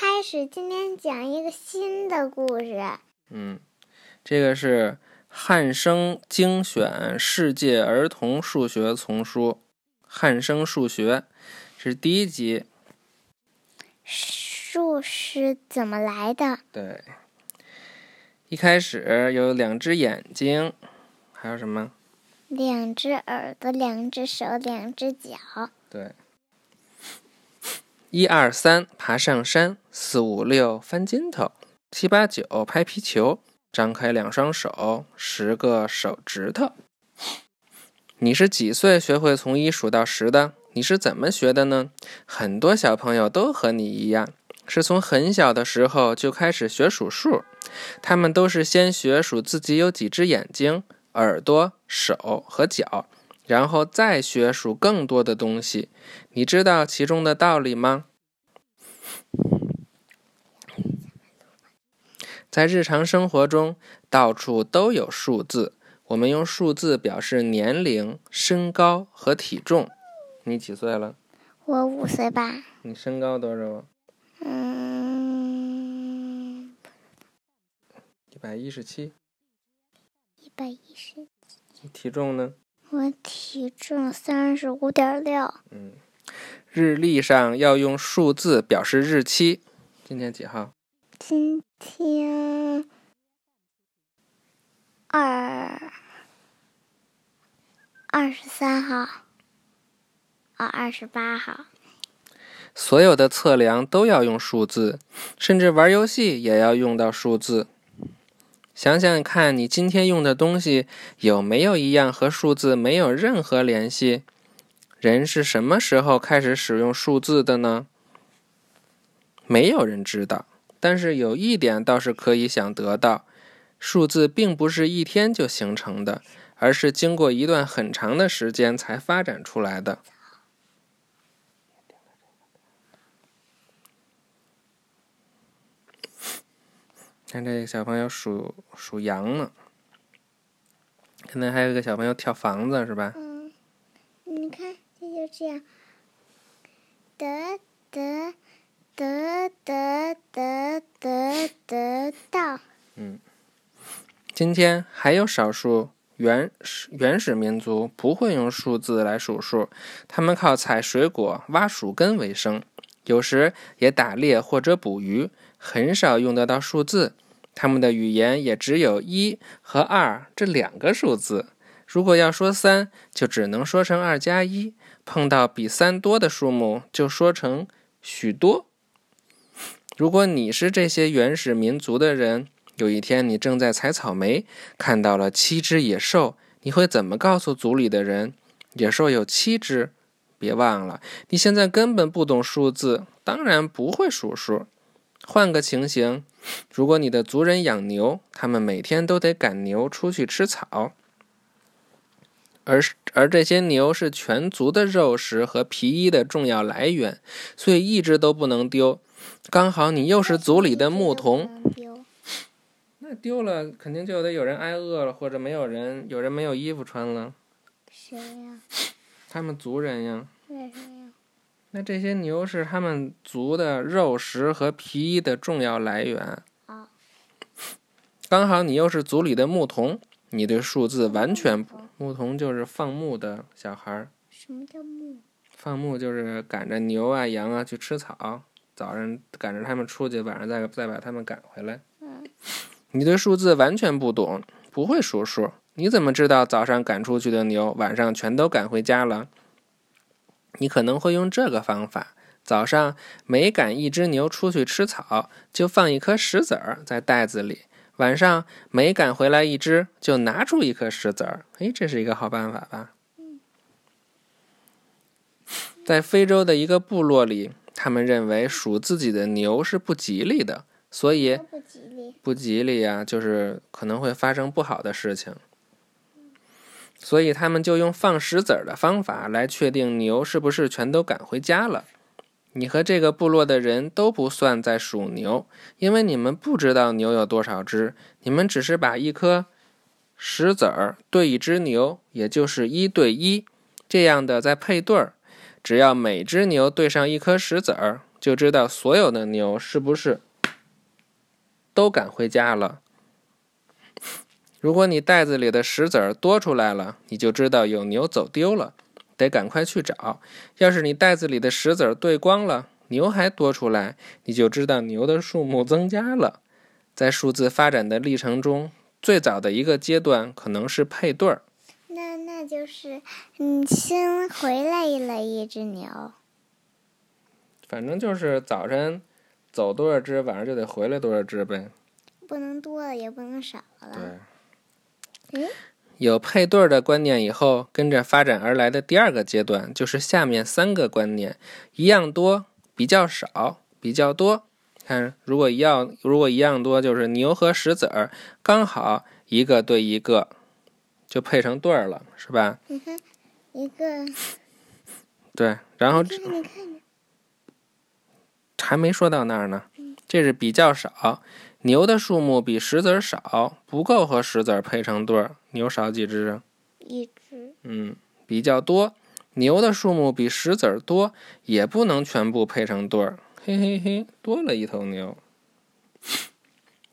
开始，今天讲一个新的故事。嗯，这个是汉生精选世界儿童数学丛书《汉生数学》，这是第一集。数是怎么来的？对，一开始有两只眼睛，还有什么？两只耳朵，两只手，两只脚。对。一二三，爬上山；四五六，翻筋头；七八九，拍皮球；张开两双手，十个手指头。你是几岁学会从一数到十的？你是怎么学的呢？很多小朋友都和你一样，是从很小的时候就开始学数数。他们都是先学数自己有几只眼睛、耳朵、手和脚。然后再学数更多的东西，你知道其中的道理吗？在日常生活中，到处都有数字，我们用数字表示年龄、身高和体重。你几岁了？我五岁半。你身高多少？嗯，一百一十七。一百一十七。体重呢？我体重三十五点六。嗯，日历上要用数字表示日期。今天几号？今天二二十三号。啊，二十八号。所有的测量都要用数字，甚至玩游戏也要用到数字。想想看，你今天用的东西有没有一样和数字没有任何联系？人是什么时候开始使用数字的呢？没有人知道。但是有一点倒是可以想得到：数字并不是一天就形成的，而是经过一段很长的时间才发展出来的。看这个小朋友数数羊呢，可能还有一个小朋友跳房子，是吧？嗯，你看，这就这样，得得得得得得得到。嗯，今天还有少数原始原始民族不会用数字来数数，他们靠采水果、挖树根为生，有时也打猎或者捕鱼。很少用得到数字，他们的语言也只有一和二这两个数字。如果要说三，就只能说成二加一。碰到比三多的数目，就说成许多。如果你是这些原始民族的人，有一天你正在采草莓，看到了七只野兽，你会怎么告诉族里的人？野兽有七只。别忘了，你现在根本不懂数字，当然不会数数。换个情形，如果你的族人养牛，他们每天都得赶牛出去吃草，而而这些牛是全族的肉食和皮衣的重要来源，所以一只都不能丢。刚好你又是族里的牧童，那丢了肯定就得有人挨饿了，或者没有人，有人没有衣服穿了。谁呀？他们族人呀。为什么？那这些牛是他们族的肉食和皮衣的重要来源。刚好你又是族里的牧童，你对数字完全不。牧童就是放牧的小孩儿。什么叫牧？放牧就是赶着牛啊、羊啊去吃草，早上赶着他们出去，晚上再再把他们赶回来。嗯。你对数字完全不懂，不会数数，你怎么知道早上赶出去的牛，晚上全都赶回家了？你可能会用这个方法：早上每赶一只牛出去吃草，就放一颗石子儿在袋子里；晚上每赶回来一只，就拿出一颗石子儿。哎，这是一个好办法吧？在非洲的一个部落里，他们认为数自己的牛是不吉利的，所以不吉利，不吉利呀，就是可能会发生不好的事情。所以他们就用放石子儿的方法来确定牛是不是全都赶回家了。你和这个部落的人都不算在数牛，因为你们不知道牛有多少只，你们只是把一颗石子儿对一只牛，也就是一对一这样的在配对儿。只要每只牛对上一颗石子儿，就知道所有的牛是不是都赶回家了。如果你袋子里的石子儿多出来了，你就知道有牛走丢了，得赶快去找。要是你袋子里的石子儿兑光了，牛还多出来，你就知道牛的数目增加了。在数字发展的历程中，最早的一个阶段可能是配对儿。那那就是，你，先回来了一只牛。反正就是早晨走多少只，晚上就得回来多少只呗。不能多了，也不能少了。嗯，有配对儿的观念以后，跟着发展而来的第二个阶段就是下面三个观念：一样多、比较少、比较多。看，如果一样，如果一样多，就是牛和石子儿刚好一个对一个，就配成对儿了，是吧？一个，对，然后你看，你看，还没说到那儿呢，这是比较少，牛的数目比石子儿少，不够和石子儿配成对儿，牛少几只啊？一只，嗯，比较多，牛的数目比石子儿多，也不能全部配成对儿，嘿嘿嘿，多了一头牛。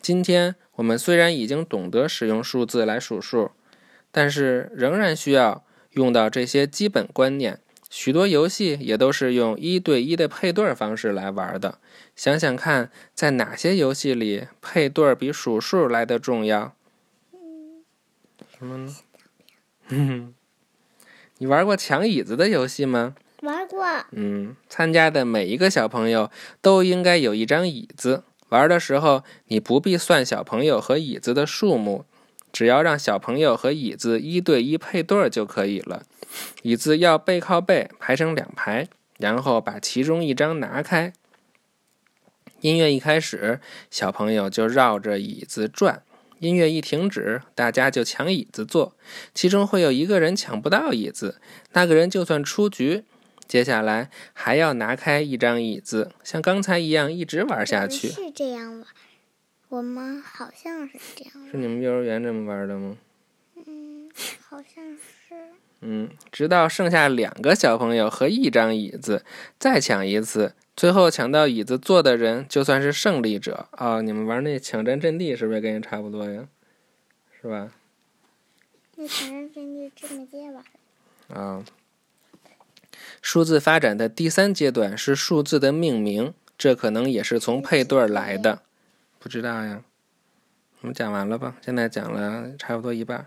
今天我们虽然已经懂得使用数字来数数，但是仍然需要用到这些基本观念。许多游戏也都是用一对一的配对儿方式来玩的。想想看，在哪些游戏里配对儿比数数来的重要？什么呢？嗯，你玩过抢椅子的游戏吗？玩过，嗯，参加的每一个小朋友都应该有一张椅子。玩的时候，你不必算小朋友和椅子的数目，只要让小朋友和椅子一对一配对儿就可以了。椅子要背靠背排成两排，然后把其中一张拿开。音乐一开始，小朋友就绕着椅子转。音乐一停止，大家就抢椅子坐，其中会有一个人抢不到椅子，那个人就算出局。接下来还要拿开一张椅子，像刚才一样一直玩下去。是这样玩，我们好像是这样，是你们幼儿园这么玩的吗？嗯，好像是，嗯，直到剩下两个小朋友和一张椅子，再抢一次，最后抢到椅子坐的人就算是胜利者啊、你们玩那抢占阵地是不是跟人差不多呀？是吧？那抢占阵地这么接玩，啊，数字发展的第三阶段是数字的命名，这可能也是从配对来的。不知道呀，我们讲完了吧？现在讲了差不多一半儿。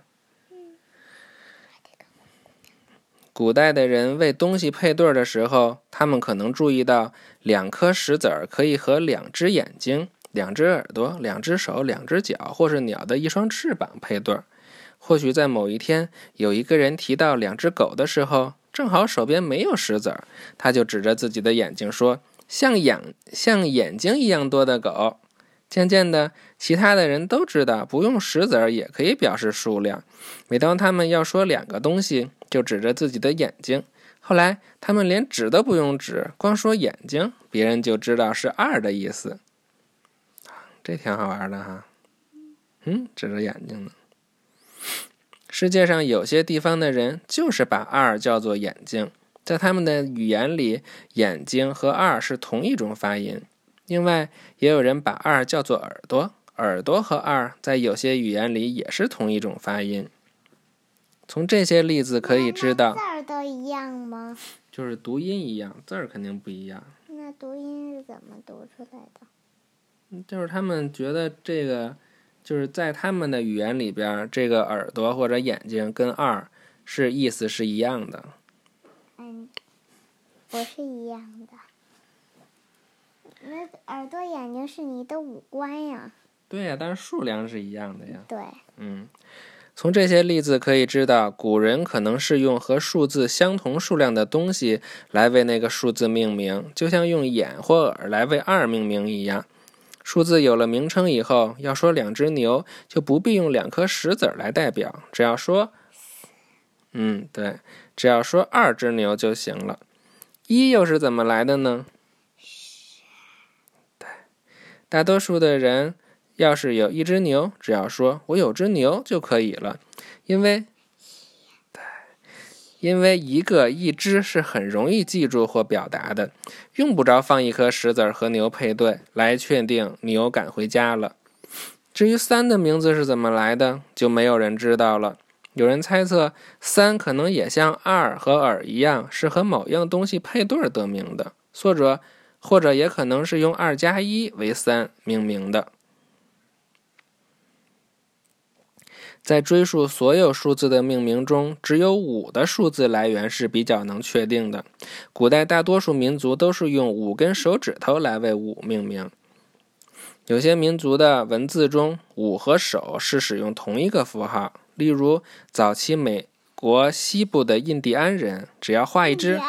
古代的人为东西配对儿的时候，他们可能注意到两颗石子儿可以和两只眼睛、两只耳朵、两只手、两只脚，或是鸟的一双翅膀配对儿。或许在某一天，有一个人提到两只狗的时候，正好手边没有石子儿，他就指着自己的眼睛说：“像眼像眼睛一样多的狗。”渐渐的，其他的人都知道，不用石子儿也可以表示数量。每当他们要说两个东西，就指着自己的眼睛。后来，他们连指都不用指，光说眼睛，别人就知道是二的意思。这挺好玩的哈。嗯，指着眼睛呢。世界上有些地方的人就是把二叫做眼睛，在他们的语言里，眼睛和二是同一种发音。另外，也有人把二叫做耳朵，耳朵和二在有些语言里也是同一种发音。从这些例子可以知道字，儿都一样吗？就是读音一样，字儿肯定不一样。那读音是怎么读出来的？就是他们觉得这个，就是在他们的语言里边，这个耳朵或者眼睛跟二是意思是一样的。嗯，不是一样的。那耳朵、眼睛是你的五官呀。对呀、但是数量是一样的呀。对，嗯，从这些例子可以知道，古人可能是用和数字相同数量的东西来为那个数字命名，就像用眼或耳来为二命名一样。数字有了名称以后，要说两只牛，就不必用两颗石子儿来代表，只要说，嗯，对，只要说二只牛就行了。一又是怎么来的呢？对，大多数的人要是有一只牛，只要说我有只牛就可以了，因为，因为一个一只是很容易记住或表达的，用不着放一颗石子儿和牛配对来确定牛赶回家了。至于三的名字是怎么来的，就没有人知道了。有人猜测，三可能也像二和耳一样，是和某样东西配对得名的，或者，或者也可能是用二加一为三命名的。在追溯所有数字的命名中，只有五的数字来源是比较能确定的。古代大多数民族都是用五根手指头来为五命名。有些民族的文字中，五和手是使用同一个符号。例如，早期美国西部的印第安人，只要画一只，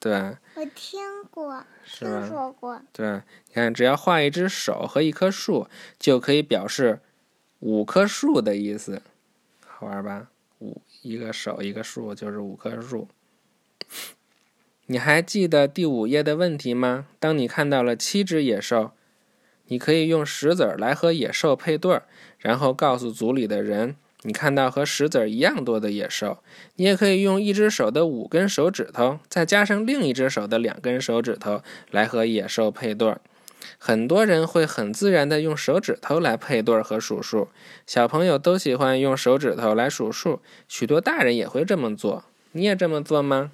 对，我听过，听说过，对，你看，只要画一只手和一棵树，就可以表示五棵树的意思。好玩吧？五一个手一个树就是五棵树。你还记得第五页的问题吗？当你看到了七只野兽，你可以用石子儿来和野兽配对儿，然后告诉组里的人你看到和石子儿一样多的野兽。你也可以用一只手的五根手指头，再加上另一只手的两根手指头来和野兽配对儿。很多人会很自然的用手指头来配对和数数，小朋友都喜欢用手指头来数数，许多大人也会这么做。你也这么做吗？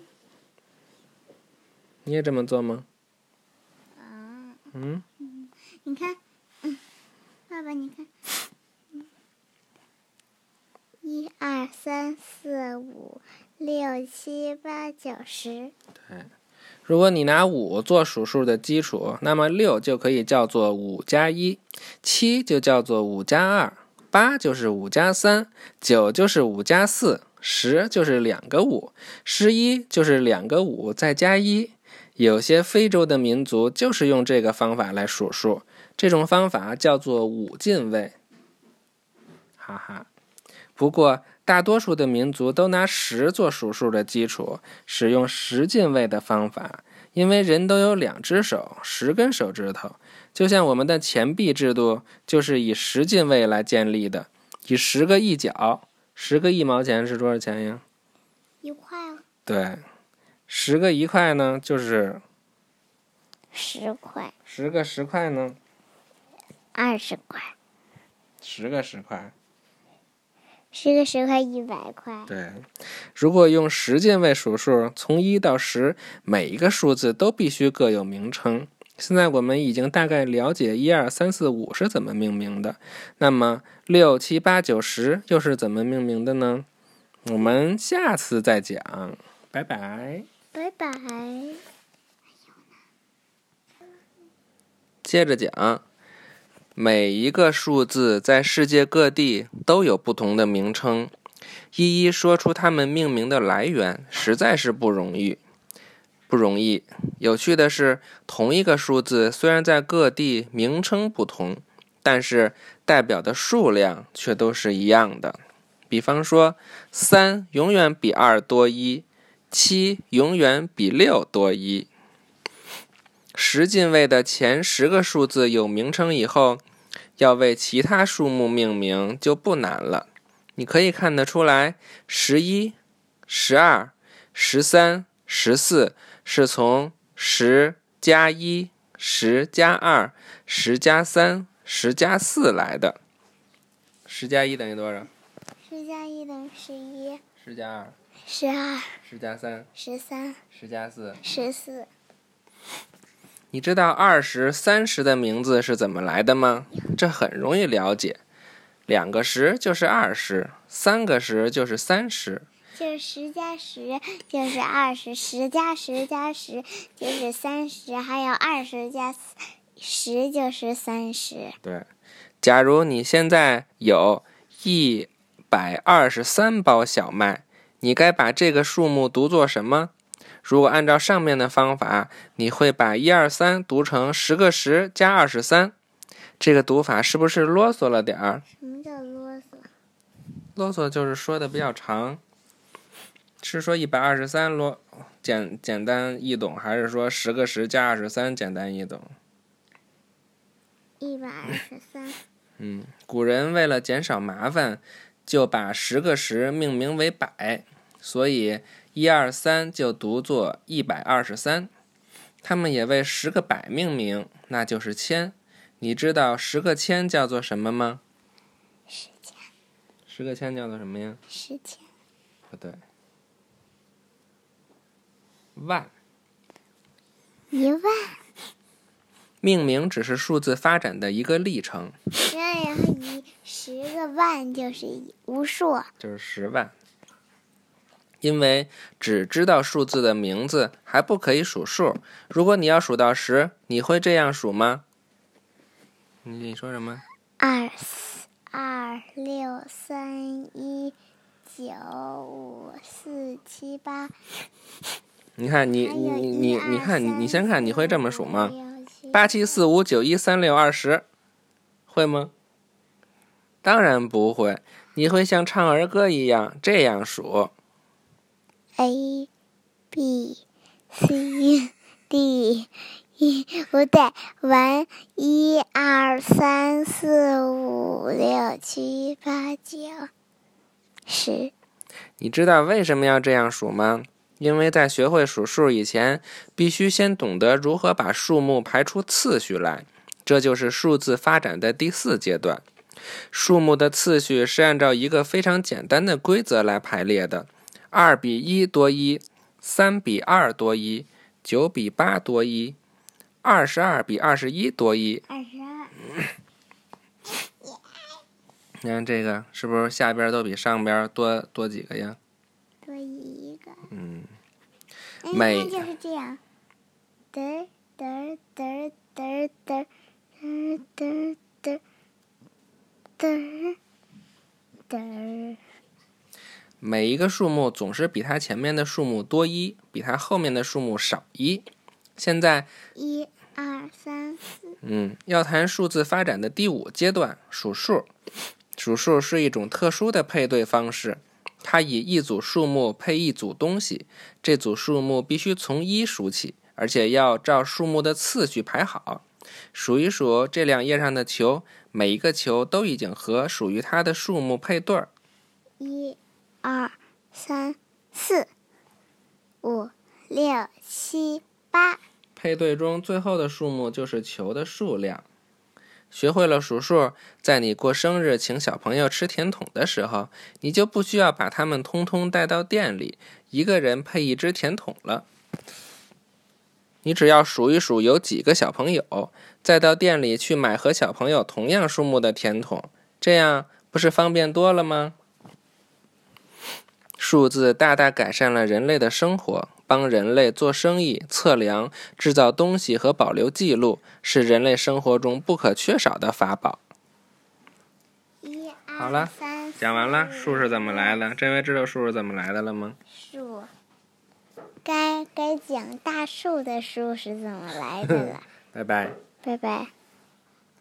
你也这么做吗？嗯。你看，嗯，爸爸，你看，一二三四五六七八九十。对。如果你拿五做数数的基础，那么六就可以叫做五加一，七就叫做五加二，八就是五加三，九就是五加四，十就是两个五，十一就是两个五再加一。有些非洲的民族就是用这个方法来数数，这种方法叫做五进位。哈哈，不过。大多数的民族都拿十做数数的基础，使用十进位的方法。因为人都有两只手，十根手指头，就像我们的钱币制度就是以十进位来建立的。以十个一角，十个一毛钱是多少钱呀？一块啊。对，十个一块呢，就是十块。十个十块呢？二十块。十个十块。十个十块，一百块。对，如果用十进位数数，从一到十，每一个数字都必须各有名称。现在我们已经大概了解一二三四五是怎么命名的，那么六七八九十又是怎么命名的呢？我们下次再讲，拜拜。拜拜。接着讲。每一个数字在世界各地都有不同的名称，一一说出它们命名的来源，实在是不容易。不容易。有趣的是，同一个数字虽然在各地名称不同，但是代表的数量却都是一样的。比方说，三永远比二多一，七永远比六多一。十进位的前十个数字有名称以后，要为其他数目命名就不难了。你可以看得出来，十一、十二、十三、十四是从十加一、十加二、十加三、十加四来的。十加一等于多少？十加一等于十一。十加二。十二。十加三。十三。十加四。十四。你知道二十三十的名字是怎么来的吗？这很容易了解，两个十就是二十，三个十就是三十。就十加十就是二十，十加十加十就是三十，还有二十加十就是三十。对，假如你现在有一百二十三包小麦，你该把这个数目读作什么？如果按照上面的方法，你会把一二三读成十个十加二十三，这个读法是不是啰嗦了点儿？什么叫啰嗦？啰嗦就是说的比较长。是说一百二十三啰简简单易懂，还是说十个十加二十三简单易懂？一百二十三。嗯，古人为了减少麻烦，就把十个十命名为百，所以。一二三就读作一百二十三。他们也为十个百命名，那就是千。你知道十个千叫做什么吗？十千。十个千叫做什么呀？十千。不对。万。一万。命名只是数字发展的一个历程。那然后一十个万就是无数。就是十万。因为只知道数字的名字还不可以数数。如果你要数到十，你会这样数吗？你你说什么？二四二六三一九五四七八。你看你你你你看你你先看你会这么数吗？八七四五九一三六二十，会吗？当然不会。你会像唱儿歌一样这样数。A B C D E 不对，one 一二三四五六七八九十。你知道为什么要这样数吗？因为在学会数数以前，必须先懂得如何把数目排出次序来。这就是数字发展的第四阶段。数目的次序是按照一个非常简单的规则来排列的。二比一多一，三比二多一，九比八多一，二十二比二十一多一。二十二。你看这个是不是下边都比上边多多几个呀？多一个。嗯。每就是这样。嘚嘚嘚嘚嘚嘚嘚嘚嘚嘚。每一个数目总是比它前面的数目多一，比它后面的数目少一。现在，一、二、三、四。嗯，要谈数字发展的第五阶段——数数。数数是一种特殊的配对方式，它以一组数目配一组东西，这组数目必须从一数起，而且要照数目的次序排好。数一数这两页上的球，每一个球都已经和属于它的数目配对儿。一。二三四五六七八，配对中最后的数目就是球的数量。学会了数数，在你过生日请小朋友吃甜筒的时候，你就不需要把他们通通带到店里，一个人配一只甜筒了。你只要数一数有几个小朋友，再到店里去买和小朋友同样数目的甜筒，这样不是方便多了吗？数字大大改善了人类的生活，帮人类做生意、测量、制造东西和保留记录，是人类生活中不可缺少的法宝。一、好了，讲完了，数是怎么来的？这位知道数是怎么来的了吗？数，该该讲大树的数是怎么来的了。拜拜。拜拜。